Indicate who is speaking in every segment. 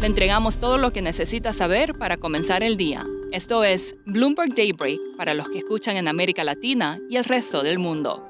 Speaker 1: Le entregamos todo lo que necesita saber para comenzar el día. Esto es Bloomberg Daybreak para los que escuchan en América Latina y el resto del mundo.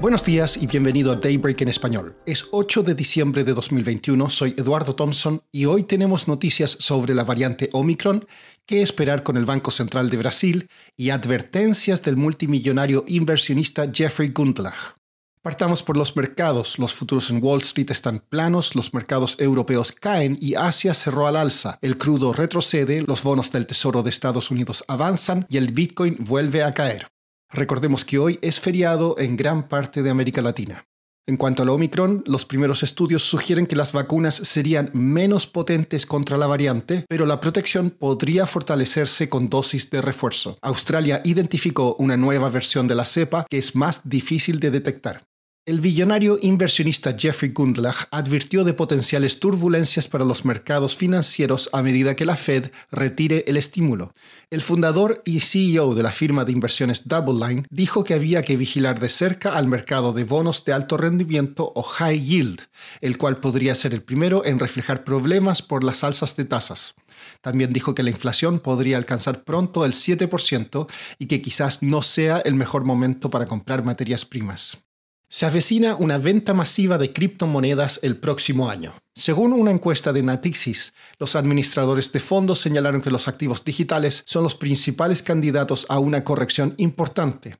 Speaker 2: Buenos días y bienvenido a Daybreak en español. Es 8 de diciembre de 2021, soy Eduardo Thompson y hoy tenemos noticias sobre la variante Omicron, qué esperar con el Banco Central de Brasil y advertencias del multimillonario inversionista Jeffrey Gundlach. Partamos por los mercados. Los futuros en Wall Street están planos, los mercados europeos caen y Asia cerró al alza. El crudo retrocede, los bonos del Tesoro de Estados Unidos avanzan y el Bitcoin vuelve a caer. Recordemos que hoy es feriado en gran parte de América Latina. En cuanto al Omicron, los primeros estudios sugieren que las vacunas serían menos potentes contra la variante, pero la protección podría fortalecerse con dosis de refuerzo. Australia identificó una nueva versión de la cepa que es más difícil de detectar. El billonario inversionista Jeffrey Gundlach advirtió de potenciales turbulencias para los mercados financieros a medida que la Fed retire el estímulo. El fundador y CEO de la firma de inversiones Double Line dijo que había que vigilar de cerca al mercado de bonos de alto rendimiento o high yield, el cual podría ser el primero en reflejar problemas por las alzas de tasas. También dijo que la inflación podría alcanzar pronto el 7% y que quizás no sea el mejor momento para comprar materias primas. Se avecina una venta masiva de criptomonedas el próximo año. Según una encuesta de Natixis, los administradores de fondos señalaron que los activos digitales son los principales candidatos a una corrección importante.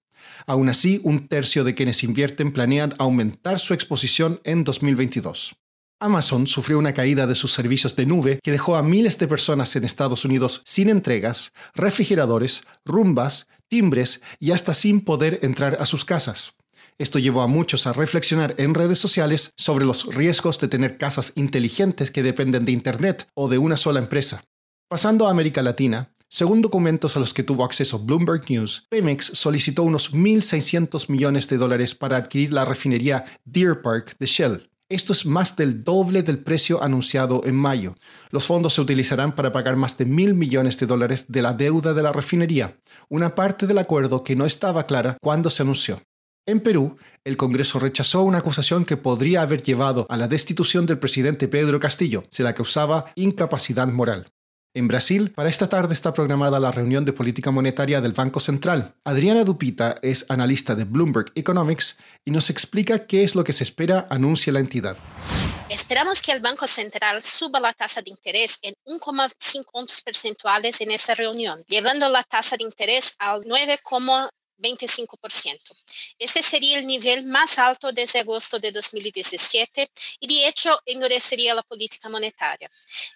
Speaker 2: Aún así, un tercio de quienes invierten planean aumentar su exposición en 2022. Amazon sufrió una caída de sus servicios de nube que dejó a miles de personas en Estados Unidos sin entregas, refrigeradores, rumbas, timbres y hasta sin poder entrar a sus casas. Esto llevó a muchos a reflexionar en redes sociales sobre los riesgos de tener casas inteligentes que dependen de Internet o de una sola empresa. Pasando a América Latina, según documentos a los que tuvo acceso Bloomberg News, Pemex solicitó unos 1.600 millones de dólares para adquirir la refinería Deer Park de Shell. Esto es más del doble del precio anunciado en mayo. Los fondos se utilizarán para pagar más de mil millones de dólares de la deuda de la refinería, una parte del acuerdo que no estaba clara cuando se anunció. En Perú, el Congreso rechazó una acusación que podría haber llevado a la destitución del presidente Pedro Castillo, se la causaba incapacidad moral. En Brasil, para esta tarde está programada la reunión de política monetaria del Banco Central. Adriana Dupita es analista de Bloomberg Economics y nos explica qué es lo que se espera anuncia la entidad.
Speaker 3: Esperamos que el Banco Central suba la tasa de interés en 1,5 puntos percentuales en esta reunión, llevando la tasa de interés al 9, 25%. Este sería el nivel más alto desde agosto de 2017 y de hecho endurecería la política monetaria.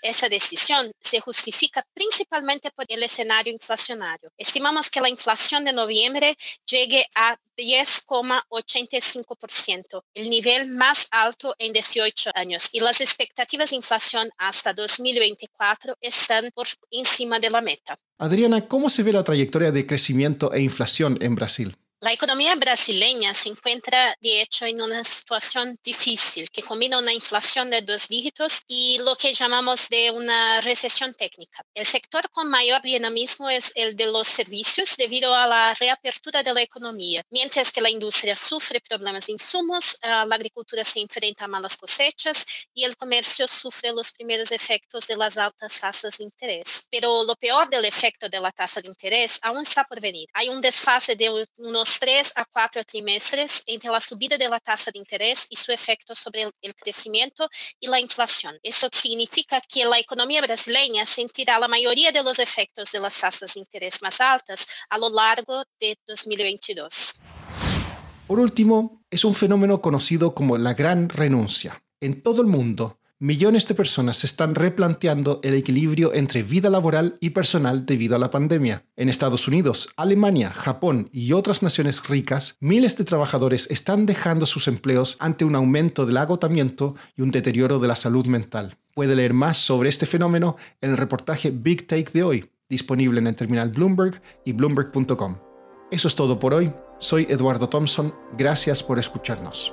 Speaker 3: Esta decisión se justifica principalmente por el escenario inflacionario. Estimamos que la inflación de noviembre llegue a 10,85%, el nivel más alto en 18 años, y las expectativas de inflación hasta 2024 están por encima de la meta.
Speaker 2: Adriana, ¿cómo se ve la trayectoria de crecimiento e inflación en Brasil?
Speaker 3: La economía brasileña se encuentra, de hecho, en una situación difícil que combina una inflación de dos dígitos y lo que llamamos de una recesión técnica. El sector con mayor dinamismo es el de los servicios debido a la reapertura de la economía, mientras que la industria sufre problemas de insumos, la agricultura se enfrenta a malas cosechas y el comercio sufre los primeros efectos de las altas tasas de interés. Pero lo peor del efecto de la tasa de interés aún está por venir. Hay un desfase de unos tres a cuatro trimestres entre la subida de la tasa de interés y su efecto sobre el crecimiento y la inflación. Esto significa que la economía brasileña sentirá la mayoría de los efectos de las tasas de interés más altas a lo largo de 2022.
Speaker 2: Por último, es un fenómeno conocido como la gran renuncia. En todo el mundo, millones de personas se están replanteando el equilibrio entre vida laboral y personal debido a la pandemia. En Estados Unidos, Alemania, Japón y otras naciones ricas, miles de trabajadores están dejando sus empleos ante un aumento del agotamiento y un deterioro de la salud mental. Puede leer más sobre este fenómeno en el reportaje Big Take de hoy, disponible en el terminal Bloomberg y bloomberg.com. Eso es todo por hoy. Soy Eduardo Thompson. Gracias por escucharnos.